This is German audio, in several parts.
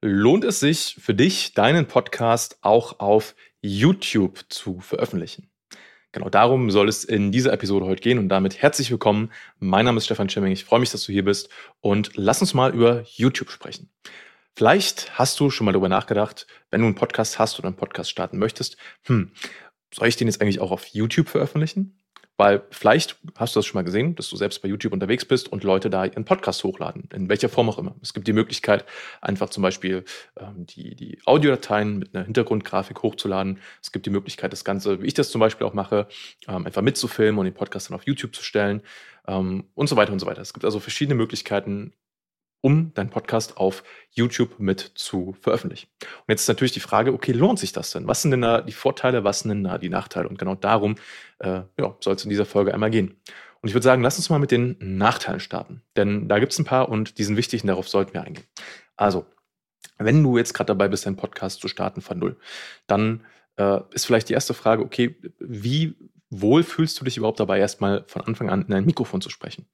lohnt es sich für dich, deinen Podcast auch auf YouTube zu veröffentlichen? Genau darum soll es in dieser Episode heute gehen und damit herzlich willkommen. Mein Name ist Stefan Schimming. Ich freue mich, dass du hier bist und lass uns mal über YouTube sprechen. Vielleicht hast du schon mal darüber nachgedacht, wenn du einen Podcast hast oder einen Podcast starten möchtest, hm, soll ich den jetzt eigentlich auch auf YouTube veröffentlichen? Weil vielleicht hast du das schon mal gesehen, dass du selbst bei YouTube unterwegs bist und Leute da ihren Podcast hochladen, in welcher Form auch immer. Es gibt die Möglichkeit, einfach zum Beispiel ähm, die, die Audiodateien mit einer Hintergrundgrafik hochzuladen. Es gibt die Möglichkeit, das Ganze, wie ich das zum Beispiel auch mache, ähm, einfach mitzufilmen und den Podcast dann auf YouTube zu stellen ähm, und so weiter und so weiter. Es gibt also verschiedene Möglichkeiten, um deinen Podcast auf YouTube mit zu veröffentlichen. Und jetzt ist natürlich die Frage, okay, lohnt sich das denn? Was sind denn da die Vorteile, was sind denn da die Nachteile? Und genau darum äh, ja, soll es in dieser Folge einmal gehen. Und ich würde sagen, lass uns mal mit den Nachteilen starten. Denn da gibt es ein paar und die sind wichtig und darauf sollten wir eingehen. Also, wenn du jetzt gerade dabei bist, deinen Podcast zu starten von Null, dann äh, ist vielleicht die erste Frage, okay, wie wohl fühlst du dich überhaupt dabei, erstmal von Anfang an in ein Mikrofon zu sprechen?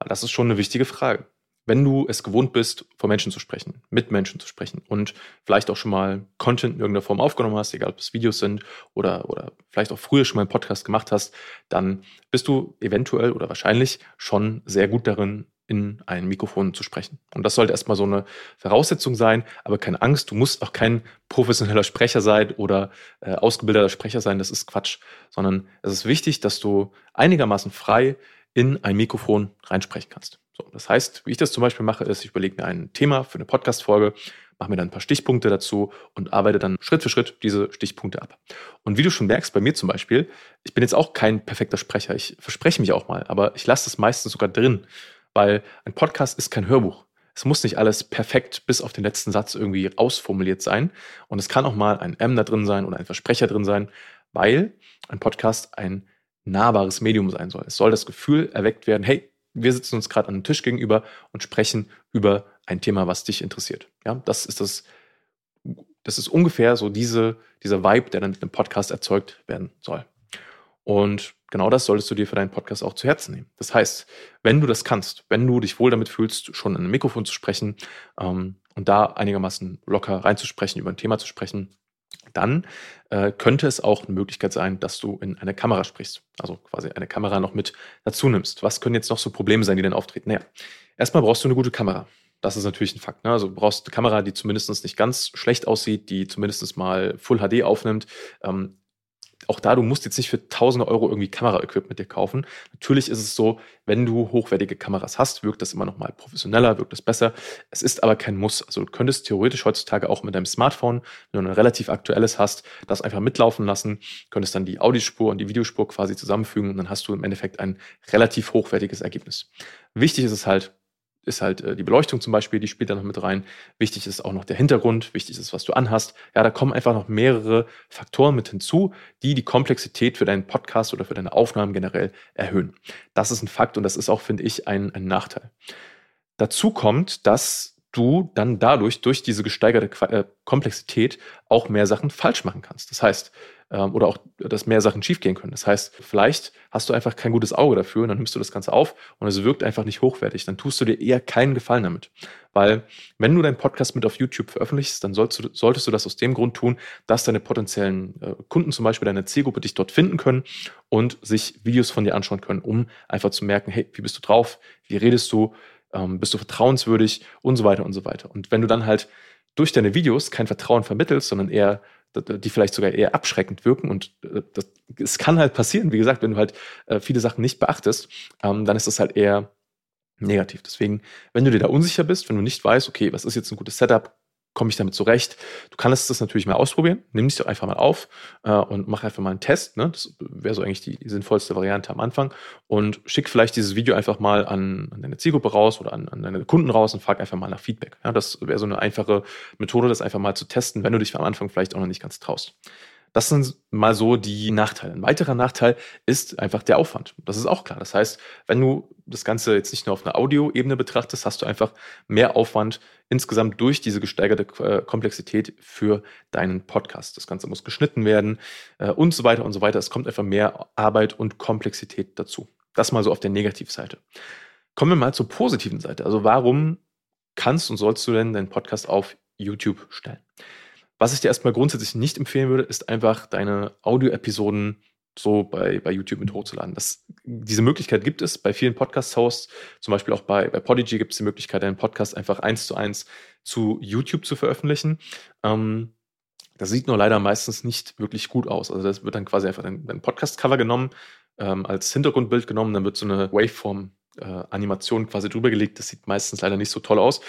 Das ist schon eine wichtige Frage wenn du es gewohnt bist, vor Menschen zu sprechen, mit Menschen zu sprechen und vielleicht auch schon mal Content in irgendeiner Form aufgenommen hast, egal ob es Videos sind oder, oder vielleicht auch früher schon mal einen Podcast gemacht hast, dann bist du eventuell oder wahrscheinlich schon sehr gut darin, in ein Mikrofon zu sprechen. Und das sollte erstmal so eine Voraussetzung sein, aber keine Angst, du musst auch kein professioneller Sprecher sein oder äh, ausgebildeter Sprecher sein, das ist Quatsch, sondern es ist wichtig, dass du einigermaßen frei in ein Mikrofon reinsprechen kannst. So, das heißt, wie ich das zum Beispiel mache, ist, ich überlege mir ein Thema für eine Podcast-Folge, mache mir dann ein paar Stichpunkte dazu und arbeite dann Schritt für Schritt diese Stichpunkte ab. Und wie du schon merkst, bei mir zum Beispiel, ich bin jetzt auch kein perfekter Sprecher. Ich verspreche mich auch mal, aber ich lasse das meistens sogar drin, weil ein Podcast ist kein Hörbuch. Es muss nicht alles perfekt bis auf den letzten Satz irgendwie ausformuliert sein. Und es kann auch mal ein M da drin sein oder ein Versprecher drin sein, weil ein Podcast ein nahbares Medium sein soll. Es soll das Gefühl erweckt werden, hey, wir sitzen uns gerade an einem Tisch gegenüber und sprechen über ein Thema, was dich interessiert. Ja, das ist das, das ist ungefähr so diese, dieser Vibe, der dann mit einem Podcast erzeugt werden soll. Und genau das solltest du dir für deinen Podcast auch zu Herzen nehmen. Das heißt, wenn du das kannst, wenn du dich wohl damit fühlst, schon in einem Mikrofon zu sprechen ähm, und da einigermaßen locker reinzusprechen, über ein Thema zu sprechen, dann äh, könnte es auch eine Möglichkeit sein, dass du in eine Kamera sprichst. Also quasi eine Kamera noch mit dazu nimmst. Was können jetzt noch so Probleme sein, die dann auftreten? Naja, erstmal brauchst du eine gute Kamera. Das ist natürlich ein Fakt. Ne? Also du brauchst eine Kamera, die zumindest nicht ganz schlecht aussieht, die zumindest mal Full HD aufnimmt. Ähm, auch da, du musst jetzt nicht für tausende Euro irgendwie Kameraequipment dir kaufen. Natürlich ist es so, wenn du hochwertige Kameras hast, wirkt das immer noch mal professioneller, wirkt das besser. Es ist aber kein Muss. Also du könntest theoretisch heutzutage auch mit deinem Smartphone, wenn du ein relativ aktuelles hast, das einfach mitlaufen lassen, könntest dann die Audiospur und die Videospur quasi zusammenfügen und dann hast du im Endeffekt ein relativ hochwertiges Ergebnis. Wichtig ist es halt, ist halt äh, die Beleuchtung zum Beispiel, die spielt da noch mit rein. Wichtig ist auch noch der Hintergrund, wichtig ist, was du anhast. Ja, da kommen einfach noch mehrere Faktoren mit hinzu, die die Komplexität für deinen Podcast oder für deine Aufnahmen generell erhöhen. Das ist ein Fakt und das ist auch, finde ich, ein, ein Nachteil. Dazu kommt, dass du dann dadurch, durch diese gesteigerte äh, Komplexität, auch mehr Sachen falsch machen kannst. Das heißt, ähm, oder auch, dass mehr Sachen schiefgehen können. Das heißt, vielleicht hast du einfach kein gutes Auge dafür und dann nimmst du das Ganze auf und es wirkt einfach nicht hochwertig. Dann tust du dir eher keinen Gefallen damit. Weil, wenn du deinen Podcast mit auf YouTube veröffentlichst, dann solltest du, solltest du das aus dem Grund tun, dass deine potenziellen äh, Kunden, zum Beispiel deine Zielgruppe, dich dort finden können und sich Videos von dir anschauen können, um einfach zu merken, hey, wie bist du drauf? Wie redest du? Ähm, bist du vertrauenswürdig? Und so weiter und so weiter. Und wenn du dann halt durch deine Videos kein Vertrauen vermittelst, sondern eher die vielleicht sogar eher abschreckend wirken. Und äh, das, es kann halt passieren, wie gesagt, wenn du halt äh, viele Sachen nicht beachtest, ähm, dann ist das halt eher negativ. Deswegen, wenn du dir da unsicher bist, wenn du nicht weißt, okay, was ist jetzt ein gutes Setup, komme ich damit zurecht? Du kannst das natürlich mal ausprobieren. Nimm dich doch einfach mal auf äh, und mach einfach mal einen Test. Ne? Das wäre so eigentlich die, sinnvollste Variante am Anfang. Und schick vielleicht dieses Video einfach mal an, an deine Zielgruppe raus oder an, an, deine Kunden raus und frag einfach mal nach Feedback. Ja? Das wäre so eine einfache Methode, das einfach mal zu testen, wenn du dich am Anfang vielleicht auch noch nicht ganz traust. Das sind mal so die Nachteile. Ein weiterer Nachteil ist einfach der Aufwand. Das ist auch klar. Das heißt, wenn du das Ganze jetzt nicht nur auf einer Audioebene betrachtest, hast du einfach mehr Aufwand insgesamt durch diese gesteigerte äh, Komplexität für deinen Podcast. Das Ganze muss geschnitten werden äh, und so weiter und so weiter. Es kommt einfach mehr Arbeit und Komplexität dazu. Das mal so auf der Negativseite. Kommen wir mal zur positiven Seite. Also warum kannst und sollst du denn deinen Podcast auf YouTube stellen. Was ich dir erstmal grundsätzlich nicht empfehlen würde, ist einfach deine Audio-Episoden so bei, bei YouTube mit hochzuladen. Das, diese Möglichkeit gibt es bei vielen Podcast-Hosts, zum Beispiel auch bei, bei Podigy gibt es die Möglichkeit, einen Podcast einfach eins zu eins zu YouTube zu veröffentlichen. Ähm, das sieht nur leider meistens nicht wirklich gut aus. Also das wird dann quasi einfach ein, ein Podcast-Cover genommen, ähm, als Hintergrundbild genommen, dann wird so eine Waveform-Animation äh, quasi drüber gelegt. Das sieht meistens leider nicht so toll aus.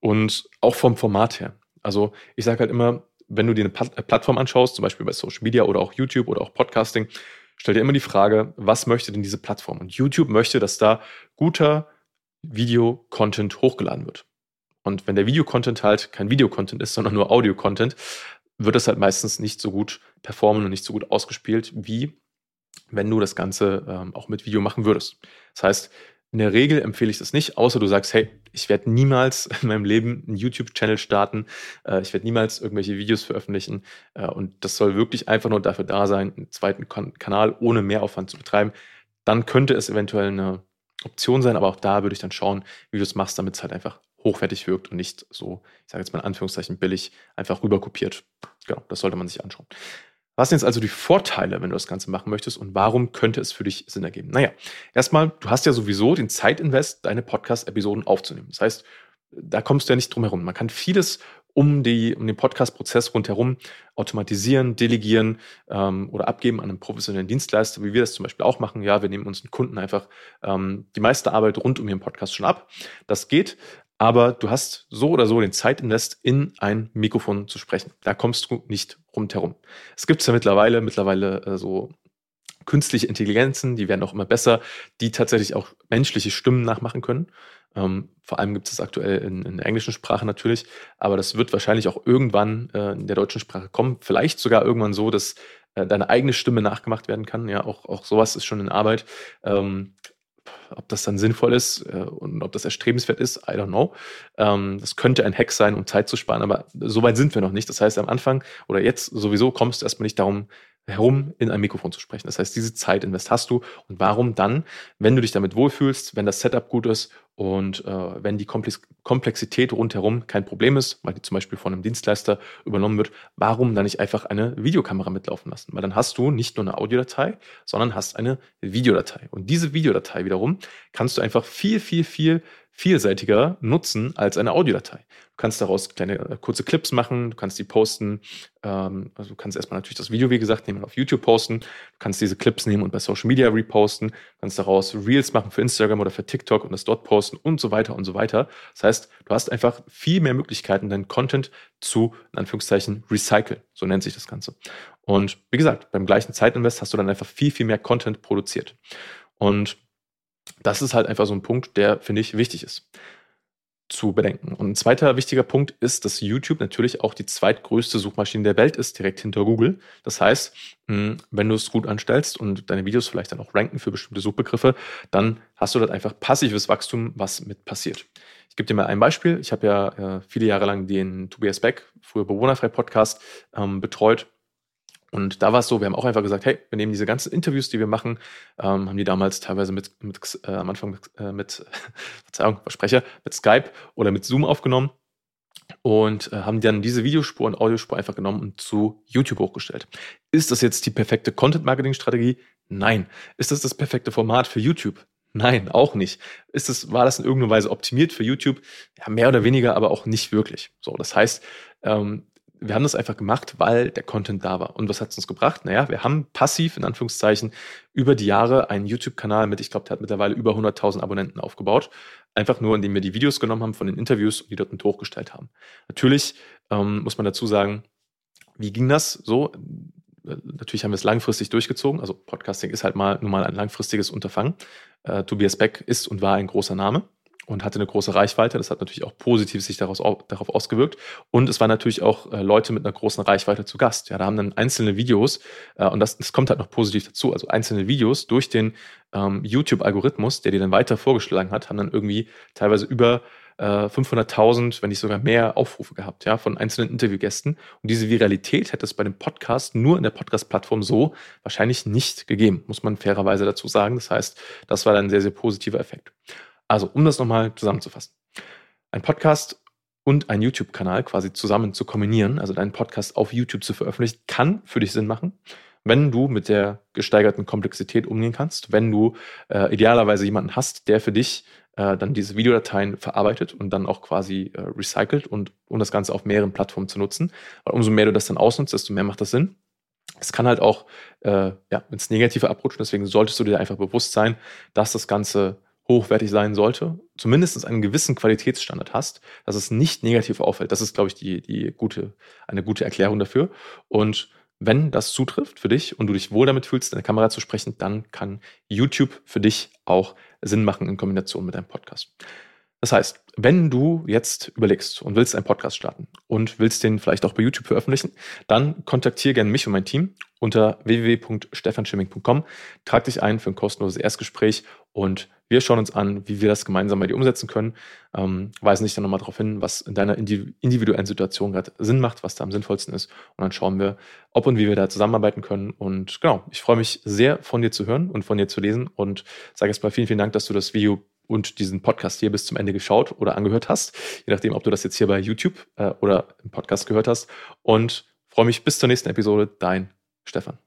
Und auch vom Format her. Also ich sage halt immer, wenn du dir eine Plattform anschaust, zum Beispiel bei Social Media oder auch YouTube oder auch Podcasting, stell dir immer die Frage, was möchte denn diese Plattform? Und YouTube möchte, dass da guter Video-Content hochgeladen wird. Und wenn der Video-Content halt kein Video-Content ist, sondern nur Audio-Content, wird das halt meistens nicht so gut performen und nicht so gut ausgespielt, wie wenn du das Ganze ähm, auch mit Video machen würdest. Das heißt, in der Regel empfehle ich das nicht, außer du sagst, hey, ich werde niemals in meinem Leben einen YouTube-Channel starten, äh, ich werde niemals irgendwelche Videos veröffentlichen äh, und das soll wirklich einfach nur dafür da sein, einen zweiten kan Kanal ohne Mehraufwand zu betreiben. Dann könnte es eventuell eine Option sein, aber auch da würde ich dann schauen, wie du es machst, damit es halt einfach hochwertig wirkt und nicht so, ich sage jetzt mal in Anführungszeichen billig, einfach rüberkopiert. Genau, das sollte man sich anschauen. Was sind jetzt also die Vorteile, wenn du das Ganze machen möchtest und warum könnte es für dich Sinn ergeben? Naja, erstmal, du hast ja sowieso den Zeitinvest, deine Podcast-Episoden aufzunehmen. Das heißt, da kommst du ja nicht drum herum. Man kann vieles um, die, um den Podcast-Prozess rundherum automatisieren, delegieren ähm, oder abgeben an einen professionellen Dienstleister, wie wir das zum Beispiel auch machen. Ja, wir nehmen uns einen Kunden einfach ähm, die meiste Arbeit rund um ihren Podcast schon ab. Das geht, aber du hast so oder so den Zeitinvest in ein Mikrofon zu sprechen. Da kommst du nicht rundherum. Es gibt ja mittlerweile, mittlerweile äh, so künstliche Intelligenzen, die werden auch immer besser, die tatsächlich auch menschliche Stimmen nachmachen können. Ähm, vor allem gibt es das aktuell in, in, der englischen Sprache natürlich, aber das wird wahrscheinlich auch irgendwann äh, in der deutschen Sprache kommen. Vielleicht sogar irgendwann so, dass äh, deine eigene Stimme nachgemacht werden kann. Ja, auch, auch sowas ist schon in Arbeit. Ähm, ob das dann sinnvoll ist äh, und ob das erstrebenswert ist, I don't know. Ähm, das könnte ein Hack sein, um Zeit zu sparen, aber so weit sind wir noch nicht. Das heißt, am Anfang oder jetzt sowieso kommst du erstmal nicht darum herum, in ein Mikrofon zu sprechen. Das heißt, diese Zeit invest hast du. Und warum dann, wenn du dich damit wohlfühlst, wenn das Setup gut ist und äh, wenn die Komplex Komplexität rundherum kein Problem ist, weil die zum Beispiel von einem Dienstleister übernommen wird, warum dann nicht einfach eine Videokamera mitlaufen lassen? Weil dann hast du nicht nur eine Audiodatei, sondern hast eine Videodatei. Und diese Videodatei wiederum kannst du einfach viel, viel, viel vielseitiger nutzen als eine Audiodatei. Du kannst daraus kleine äh, kurze Clips machen, du kannst die posten. Ähm, also du kannst erstmal natürlich das Video, wie gesagt, nehmen und auf YouTube posten. Du kannst diese Clips nehmen und bei Social Media reposten. Du kannst daraus Reels machen für Instagram oder für TikTok und das dort posten und so weiter und so weiter. Das heißt, du hast einfach viel mehr Möglichkeiten, deinen Content zu, in Anführungszeichen, recyceln. So nennt sich das Ganze. Und wie gesagt, beim gleichen Zeitinvest hast du dann einfach viel, viel mehr Content produziert. Und das ist halt einfach so ein Punkt, der, finde ich, wichtig ist zu bedenken. Und ein zweiter wichtiger Punkt ist, dass YouTube natürlich auch die zweitgrößte Suchmaschine der Welt ist, direkt hinter Google. Das heißt, hm, wenn du es gut anstellst und deine Videos vielleicht dann auch ranken für bestimmte Suchbegriffe, dann hast du dort einfach passives Wachstum, was mit passiert. Ich gebe dir mal ein Beispiel. Ich habe ja viele Jahre lang den Tobias Beck, früher Bewohnerfrei Podcast, ähm, betreut und da war es so, wir haben auch einfach gesagt, hey, wir nehmen diese ganzen Interviews, die wir machen, ähm, haben die damals teilweise mit, mit äh, am Anfang mit, äh, mit Verzeihung, Versprecher, mit Skype oder mit Zoom aufgenommen und äh, haben dann diese Videospur und Audiospur einfach genommen und zu YouTube hochgestellt. Ist das jetzt die perfekte Content-Marketing-Strategie? Nein. Ist das das perfekte Format für YouTube? Nein, auch nicht. Ist es, war das in irgendeiner Weise optimiert für YouTube? Ja, mehr oder weniger, aber auch nicht wirklich. So, das heißt, ähm, wir haben das einfach gemacht, weil der Content da war. Und was hat es uns gebracht? Naja, wir haben passiv, in Anführungszeichen, über die Jahre einen YouTube-Kanal mit, ich glaube, der hat mittlerweile über 100.000 Abonnenten aufgebaut. Einfach nur, indem wir die Videos genommen haben von den Interviews und die dort mit hochgestellt haben. Natürlich ähm, muss man dazu sagen, wie ging das so? Natürlich haben wir es langfristig durchgezogen. Also Podcasting ist halt mal nun mal ein langfristiges Unterfangen. Äh, Tobias Beck ist und war ein großer Name und hatte eine große Reichweite. Das hat natürlich auch positiv sich daraus, darauf ausgewirkt. Und es waren natürlich auch äh, Leute mit einer großen Reichweite zu Gast. Ja, da haben dann einzelne Videos, äh, und das, das kommt halt noch positiv dazu, also einzelne Videos durch den ähm, YouTube-Algorithmus, der dir dann weiter vorgeschlagen hat, haben dann irgendwie teilweise über äh, 500.000, wenn nicht sogar mehr Aufrufe gehabt, ja, von einzelnen Interviewgästen. Und diese Viralität hätte es bei dem Podcast nur in der Podcast-Plattform so wahrscheinlich nicht gegeben, muss man fairerweise dazu sagen. Das heißt, das war dann ein sehr, sehr positiver Effekt. Also, um das nochmal zusammenzufassen. Ein Podcast und einen YouTube-Kanal quasi zusammen zu kombinieren, also deinen Podcast auf YouTube zu veröffentlichen, kann für dich Sinn machen, wenn du mit der gesteigerten Komplexität umgehen kannst, wenn du äh, idealerweise jemanden hast, der für dich äh, dann diese Videodateien verarbeitet und dann auch quasi äh, recycelt und um das Ganze auf mehreren Plattformen zu nutzen. Weil umso mehr du das dann ausnutzt, desto mehr macht das Sinn. Es kann halt auch äh, ja, ins Negative abrutschen, deswegen solltest du dir einfach bewusst sein, dass das Ganze hochwertig sein sollte, zumindest einen gewissen Qualitätsstandard hast, dass es nicht negativ auffällt. Das ist, glaube ich, die, die gute, eine gute Erklärung dafür. Und wenn das zutrifft für dich und du dich wohl damit fühlst, in der Kamera zu sprechen, dann kann YouTube für dich auch Sinn machen in Kombination mit deinem Podcast. Das heißt, wenn du jetzt überlegst und willst einen Podcast starten und willst den vielleicht auch bei YouTube veröffentlichen, dann kontaktiere gerne mich und mein Team unter www.stefanschimming.com. Trag dich ein für ein kostenloses Erstgespräch und wir schauen uns an, wie wir das gemeinsam bei dir umsetzen können. Ähm, weisen dich dann nochmal darauf hin, was in deiner individuellen Situation gerade Sinn macht, was da am sinnvollsten ist. Und dann schauen wir, ob und wie wir da zusammenarbeiten können. Und genau, ich freue mich sehr von dir zu hören und von dir zu lesen und sage jetzt mal vielen, vielen Dank, dass du das Video und diesen Podcast hier bis zum Ende geschaut oder angehört hast, je nachdem, ob du das jetzt hier bei YouTube äh, oder im Podcast gehört hast. Und freue mich bis zur nächsten Episode. Dein Stefan.